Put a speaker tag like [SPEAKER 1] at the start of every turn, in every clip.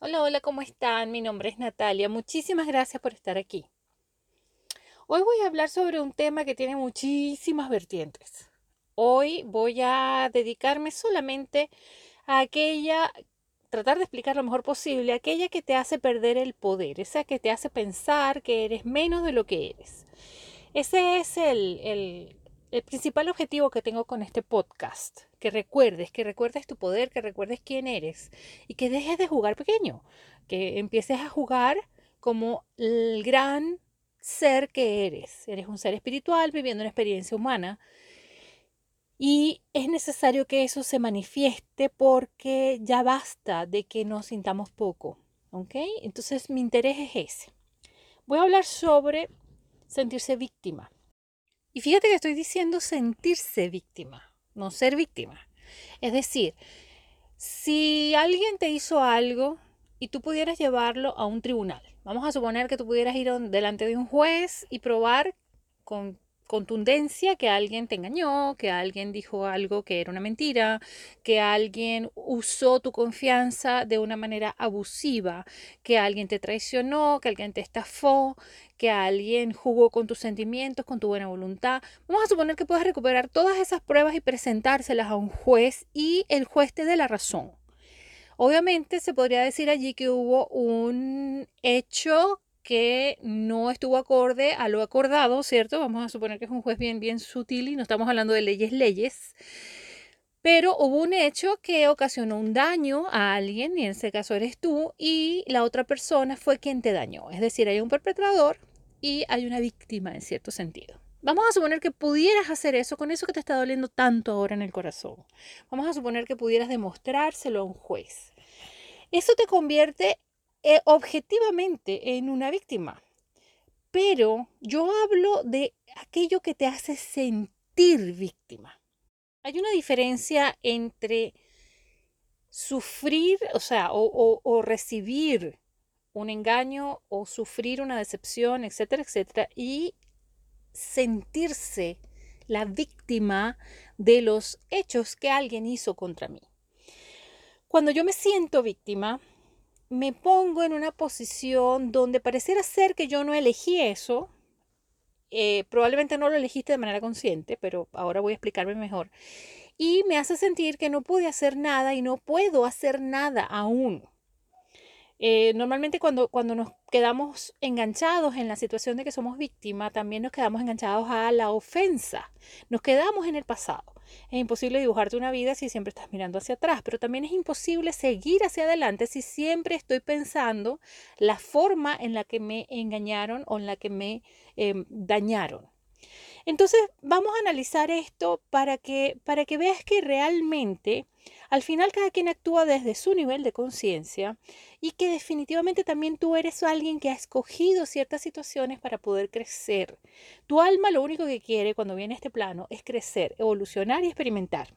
[SPEAKER 1] Hola, hola, ¿cómo están? Mi nombre es Natalia. Muchísimas gracias por estar aquí. Hoy voy a hablar sobre un tema que tiene muchísimas vertientes. Hoy voy a dedicarme solamente a aquella, tratar de explicar lo mejor posible, aquella que te hace perder el poder, esa que te hace pensar que eres menos de lo que eres. Ese es el, el, el principal objetivo que tengo con este podcast, que recuerdes, que recuerdes tu poder, que recuerdes quién eres y que dejes de jugar pequeño, que empieces a jugar como el gran ser que eres. Eres un ser espiritual viviendo una experiencia humana y es necesario que eso se manifieste porque ya basta de que nos sintamos poco, ¿ok? Entonces mi interés es ese. Voy a hablar sobre sentirse víctima. Y fíjate que estoy diciendo sentirse víctima, no ser víctima. Es decir, si alguien te hizo algo y tú pudieras llevarlo a un tribunal, vamos a suponer que tú pudieras ir delante de un juez y probar con contundencia que alguien te engañó, que alguien dijo algo que era una mentira, que alguien usó tu confianza de una manera abusiva, que alguien te traicionó, que alguien te estafó, que alguien jugó con tus sentimientos, con tu buena voluntad. Vamos a suponer que puedas recuperar todas esas pruebas y presentárselas a un juez y el juez te dé la razón. Obviamente se podría decir allí que hubo un hecho que no estuvo acorde a lo acordado, ¿cierto? Vamos a suponer que es un juez bien, bien sutil y no estamos hablando de leyes, leyes. Pero hubo un hecho que ocasionó un daño a alguien, y en ese caso eres tú, y la otra persona fue quien te dañó. Es decir, hay un perpetrador y hay una víctima en cierto sentido. Vamos a suponer que pudieras hacer eso con eso que te está doliendo tanto ahora en el corazón. Vamos a suponer que pudieras demostrárselo a un juez. Eso te convierte eh, objetivamente en una víctima. Pero yo hablo de aquello que te hace sentir víctima. Hay una diferencia entre sufrir, o sea, o, o recibir un engaño o sufrir una decepción, etcétera, etcétera, y sentirse la víctima de los hechos que alguien hizo contra mí. Cuando yo me siento víctima, me pongo en una posición donde pareciera ser que yo no elegí eso. Eh, probablemente no lo elegiste de manera consciente, pero ahora voy a explicarme mejor. Y me hace sentir que no pude hacer nada y no puedo hacer nada aún. Eh, normalmente cuando, cuando nos quedamos enganchados en la situación de que somos víctima, también nos quedamos enganchados a la ofensa. Nos quedamos en el pasado. Es imposible dibujarte una vida si siempre estás mirando hacia atrás, pero también es imposible seguir hacia adelante si siempre estoy pensando la forma en la que me engañaron o en la que me em, dañaron. Entonces, vamos a analizar esto para que, para que veas que realmente al final cada quien actúa desde su nivel de conciencia y que definitivamente también tú eres alguien que ha escogido ciertas situaciones para poder crecer. Tu alma lo único que quiere cuando viene a este plano es crecer, evolucionar y experimentar.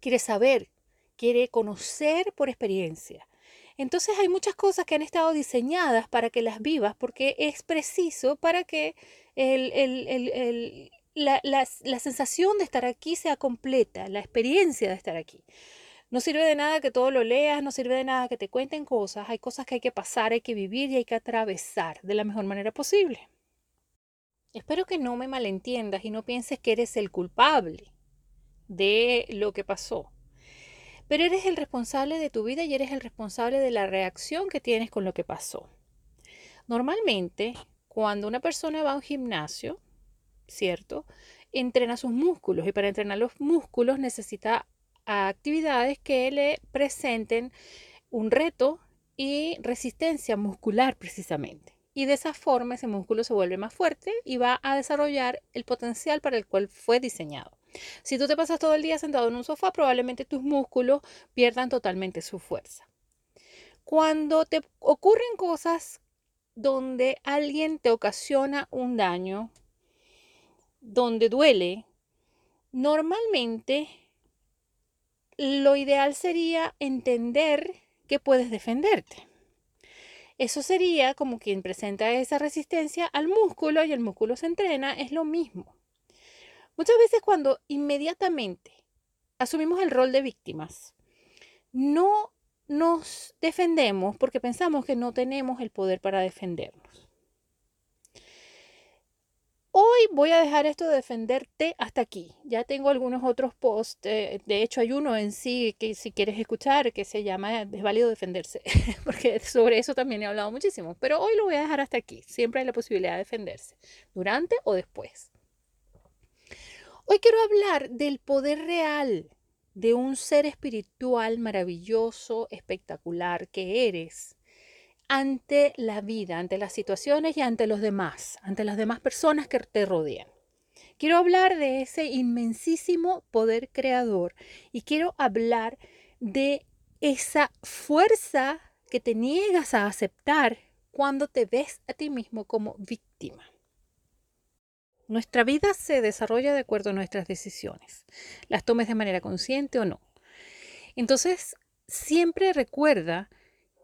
[SPEAKER 1] Quiere saber, quiere conocer por experiencia. Entonces hay muchas cosas que han estado diseñadas para que las vivas porque es preciso para que la, la, sensación de estar aquí sea completa, la experiencia de estar aquí. No sirve de nada que todo lo leas, no sirve de nada que te cuenten cosas, hay cosas que hay que pasar, hay que vivir y hay que atravesar de la mejor manera posible. Espero que no me malentiendas y no pienses que eres el culpable de lo que pasó. Pero eres el responsable de tu vida y eres el responsable de la reacción que tienes con lo que pasó. Normalmente, cuando una persona va a un gimnasio, ¿cierto? Entrena sus músculos y para entrenar los músculos necesita actividades que le presenten un reto y resistencia muscular precisamente. Y de esa forma ese músculo se vuelve más fuerte y va a desarrollar el potencial para el cual fue diseñado. Si tú te pasas todo el día sentado en un sofá, probablemente tus músculos pierdan totalmente su fuerza. Cuando te ocurren cosas donde alguien te ocasiona un daño, donde duele, normalmente lo ideal sería entender que puedes defenderte. Eso sería como quien presenta esa resistencia al músculo y el músculo se entrena, es lo mismo. Muchas veces cuando inmediatamente asumimos el rol de víctimas, no nos defendemos porque pensamos que no tenemos el poder para defendernos. Hoy voy a dejar esto de defenderte hasta aquí. Ya tengo algunos otros posts. Eh, de hecho, hay uno en sí que si quieres escuchar que se llama Es válido defenderse, porque sobre eso también he hablado muchísimo. Pero hoy lo voy a dejar hasta aquí. Siempre hay la posibilidad de defenderse, durante o después. Hoy quiero hablar del poder real de un ser espiritual maravilloso, espectacular que eres ante la vida, ante las situaciones y ante los demás, ante las demás personas que te rodean. Quiero hablar de ese inmensísimo poder creador y quiero hablar de esa fuerza que te niegas a aceptar cuando te ves a ti mismo como víctima. Nuestra vida se desarrolla de acuerdo a nuestras decisiones, las tomes de manera consciente o no. Entonces, siempre recuerda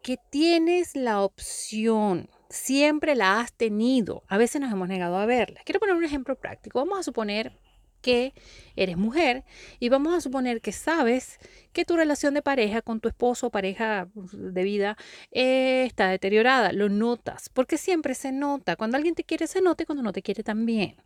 [SPEAKER 1] que tienes la opción, siempre la has tenido. A veces nos hemos negado a verla. Quiero poner un ejemplo práctico. Vamos a suponer que eres mujer y vamos a suponer que sabes que tu relación de pareja con tu esposo o pareja de vida eh, está deteriorada. Lo notas, porque siempre se nota. Cuando alguien te quiere, se nota y cuando no te quiere también.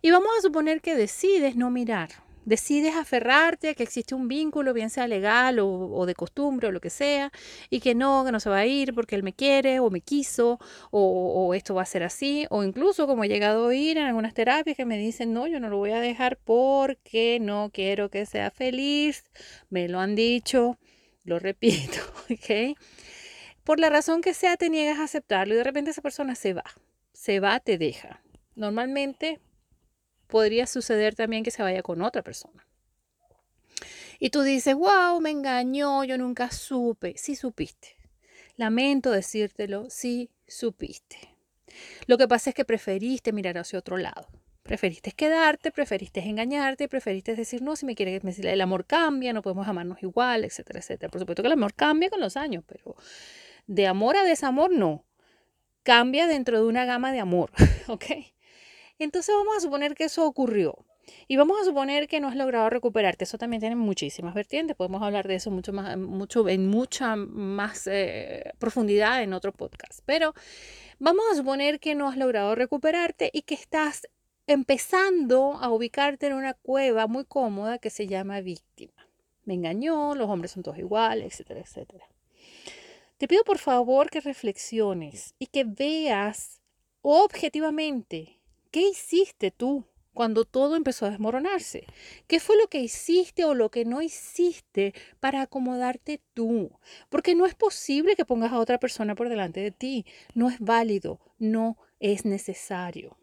[SPEAKER 1] Y vamos a suponer que decides no mirar, decides aferrarte a que existe un vínculo, bien sea legal o, de costumbre o lo que sea, y que no, que no se va a ir porque él me quiere o me quiso, o, o, esto va a ser así, o incluso como he llegado a oír en algunas terapias que me dicen, no, yo no lo voy a dejar porque no quiero que sea feliz, me lo han dicho, lo repito, ¿ok? Por la razón que sea, te niegas a aceptarlo y de repente esa persona se va, se va, te deja. Normalmente podría suceder también que se vaya con otra persona. Y tú dices, wow, me engañó, yo nunca supe. Sí supiste. Lamento decírtelo, sí supiste. Lo que pasa es que preferiste mirar hacia otro lado. Preferiste quedarte, preferiste engañarte, preferiste decir, no, si me quieres, el amor cambia, no podemos amarnos igual, etcétera, etcétera. Por supuesto que el amor cambia con los años, pero de amor a desamor no. Cambia dentro de una gama de amor, ¿ok? Entonces vamos a suponer que eso ocurrió. Y vamos a suponer que no has logrado recuperarte. Eso también tiene muchísimas vertientes. Podemos hablar de eso mucho más, mucho, en mucha más eh, profundidad en otro podcast. Pero vamos a suponer que no has logrado recuperarte y que estás empezando a ubicarte en una cueva muy cómoda que se llama víctima. Me engañó, los hombres son todos iguales, etcétera, etcétera. Te pido por favor que reflexiones y que veas objetivamente ¿Qué hiciste tú cuando todo empezó a desmoronarse? ¿Qué fue lo que hiciste o lo que no hiciste para acomodarte tú? Porque no es posible que pongas a otra persona por delante de ti. No es válido, no es necesario.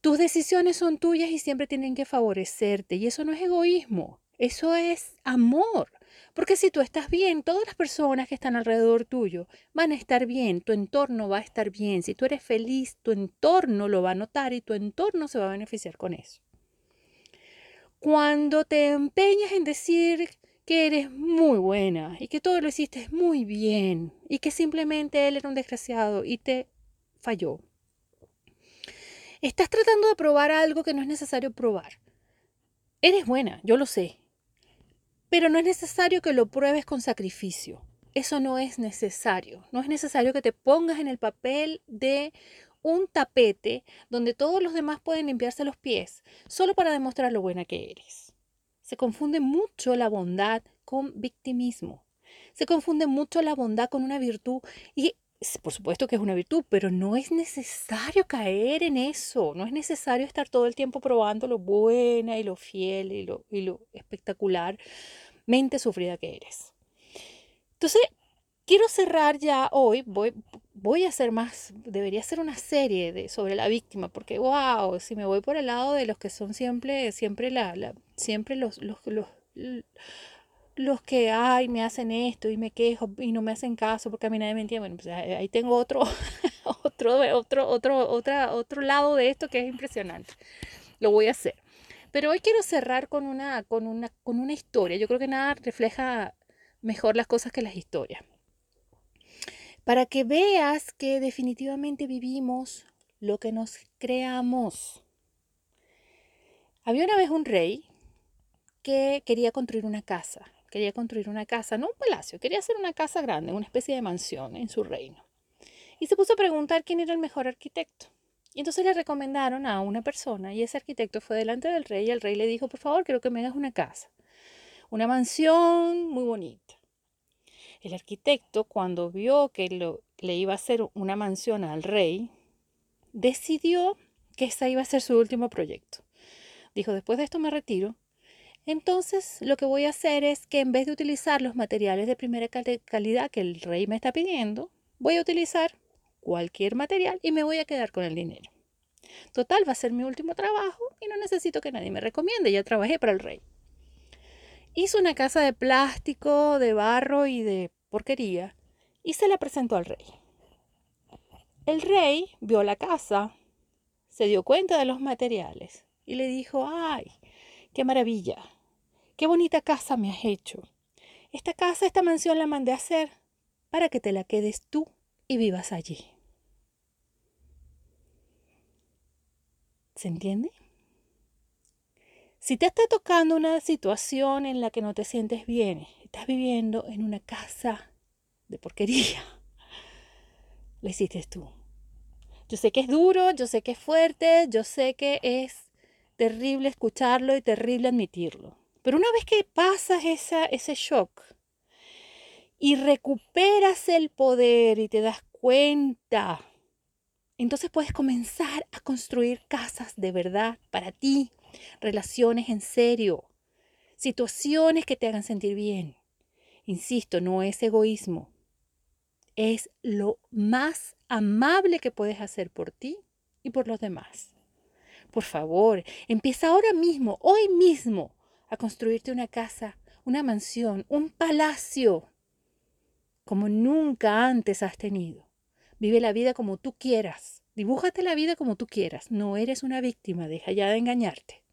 [SPEAKER 1] Tus decisiones son tuyas y siempre tienen que favorecerte. Y eso no es egoísmo, eso es amor. Porque si tú estás bien, todas las personas que están alrededor tuyo van a estar bien, tu entorno va a estar bien. Si tú eres feliz, tu entorno lo va a notar y tu entorno se va a beneficiar con eso. Cuando te empeñas en decir que eres muy buena y que todo lo hiciste muy bien y que simplemente él era un desgraciado y te falló. Estás tratando de probar algo que no es necesario probar. Eres buena, yo lo sé, pero no es necesario que lo pruebes con sacrificio. Eso no es necesario. No es necesario que te pongas en el papel de un tapete donde todos los demás pueden limpiarse los pies solo para demostrar lo buena que eres. Se confunde mucho la bondad con victimismo. Se confunde mucho la bondad con una virtud y por supuesto que es una virtud, pero no es necesario caer en eso. No es necesario estar todo el tiempo probando lo buena y lo fiel y lo, y lo espectacularmente sufrida que eres. Entonces, quiero cerrar ya hoy. Voy, voy a hacer más, debería hacer una serie de, sobre la víctima, porque wow, si me voy por el lado de los que son siempre, siempre la, la siempre los, los, los los que, ay, me hacen esto y me quejo y no me hacen caso porque a mí nadie me entiende. Bueno, pues ahí tengo otro, otro, otro, otro, otra, otro lado de esto que es impresionante. Lo voy a hacer. Pero hoy quiero cerrar con una, con una, con una historia. Yo creo que nada refleja mejor las cosas que las historias. Para que veas que definitivamente vivimos lo que nos creamos. Había una vez un rey que quería construir una casa quería construir una casa, no un palacio, quería hacer una casa grande, una especie de mansión en su reino. Y se puso a preguntar quién era el mejor arquitecto. Y entonces le recomendaron a una persona y ese arquitecto fue delante del rey y el rey le dijo, por favor, quiero que me hagas una casa, una mansión muy bonita. El arquitecto, cuando vio que le iba a hacer una mansión al rey, decidió que ese iba a ser su último proyecto. Dijo, después de esto me retiro. Entonces, lo que voy a hacer es que en vez de utilizar los materiales de primera calidad que el rey me está pidiendo, voy a utilizar cualquier material y me voy a quedar con el dinero. Total, va a ser mi último trabajo y no necesito que nadie me recomiende, ya trabajé para el rey. Hizo una casa de plástico, de barro y de porquería y se la presentó al rey. El rey vio la casa, se dio cuenta de los materiales y le dijo, ay, qué maravilla, qué bonita casa me has hecho. Esta casa, esta mansión la mandé a hacer para que te la quedes tú y vivas allí. ¿Se entiende? Si te está tocando una situación en la que no te sientes bien, estás viviendo en una casa de porquería, la hiciste tú. Yo sé que es duro, yo sé que es fuerte, yo sé que es terrible escucharlo y terrible admitirlo. Pero una vez que pasas ese shock y recuperas el poder y te das cuenta, entonces puedes comenzar a construir casas de verdad para ti, relaciones en serio, situaciones que te hagan sentir bien. Insisto, no es egoísmo, es lo más amable que puedes hacer por ti y por los demás. Por favor, empieza ahora mismo, hoy mismo, a construirte una casa, una mansión, un palacio, como nunca antes has tenido. Vive la vida como tú quieras. Dibújate la vida como tú quieras. No eres una víctima, deja ya de engañarte.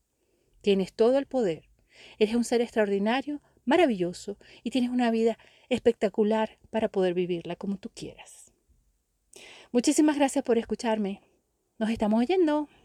[SPEAKER 1] Tienes todo el poder. Eres un ser extraordinario, maravilloso y tienes una vida espectacular para poder vivirla como tú quieras. Muchísimas gracias por escucharme. Nos estamos oyendo.